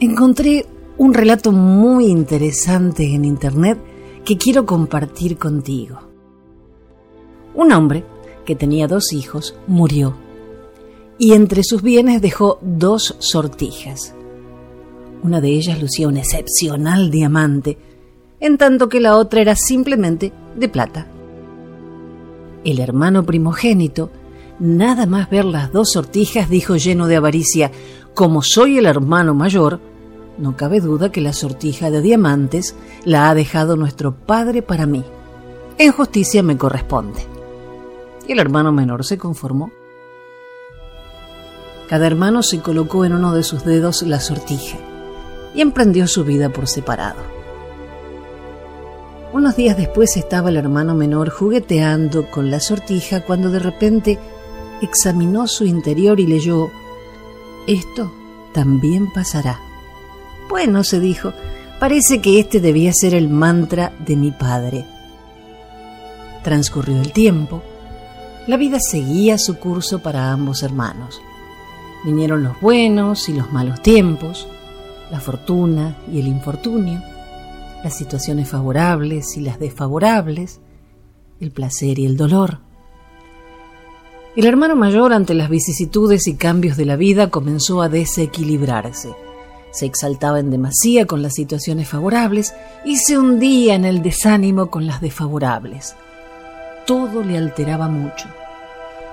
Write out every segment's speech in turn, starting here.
encontré un relato muy interesante en internet que quiero compartir contigo. Un hombre que tenía dos hijos murió y entre sus bienes dejó dos sortijas. Una de ellas lucía un excepcional diamante, en tanto que la otra era simplemente de plata. El hermano primogénito, nada más ver las dos sortijas, dijo lleno de avaricia, como soy el hermano mayor, no cabe duda que la sortija de diamantes la ha dejado nuestro padre para mí. En justicia me corresponde. Y el hermano menor se conformó. Cada hermano se colocó en uno de sus dedos la sortija y emprendió su vida por separado. Unos días después estaba el hermano menor jugueteando con la sortija cuando de repente examinó su interior y leyó, Esto también pasará. Bueno, se dijo, parece que este debía ser el mantra de mi padre. Transcurrió el tiempo, la vida seguía su curso para ambos hermanos. Vinieron los buenos y los malos tiempos, la fortuna y el infortunio, las situaciones favorables y las desfavorables, el placer y el dolor. El hermano mayor ante las vicisitudes y cambios de la vida comenzó a desequilibrarse se exaltaba en demasía con las situaciones favorables y se hundía en el desánimo con las desfavorables. Todo le alteraba mucho,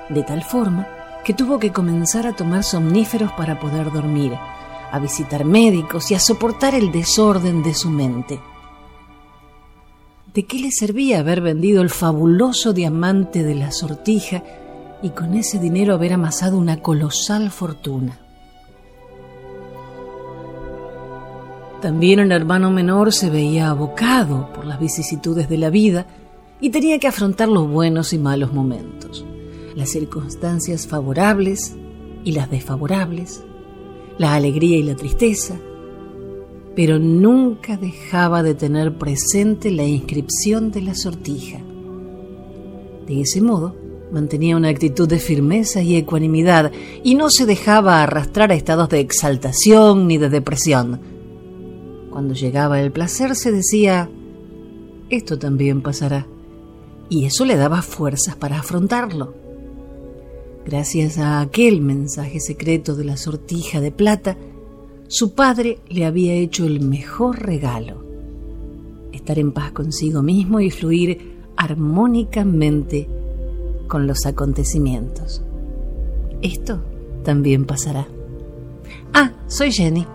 de tal forma que tuvo que comenzar a tomar somníferos para poder dormir, a visitar médicos y a soportar el desorden de su mente. ¿De qué le servía haber vendido el fabuloso diamante de la sortija y con ese dinero haber amasado una colosal fortuna? También el hermano menor se veía abocado por las vicisitudes de la vida y tenía que afrontar los buenos y malos momentos, las circunstancias favorables y las desfavorables, la alegría y la tristeza, pero nunca dejaba de tener presente la inscripción de la sortija. De ese modo, mantenía una actitud de firmeza y ecuanimidad y no se dejaba arrastrar a estados de exaltación ni de depresión cuando llegaba el placer se decía, esto también pasará. Y eso le daba fuerzas para afrontarlo. Gracias a aquel mensaje secreto de la sortija de plata, su padre le había hecho el mejor regalo, estar en paz consigo mismo y fluir armónicamente con los acontecimientos. Esto también pasará. Ah, soy Jenny.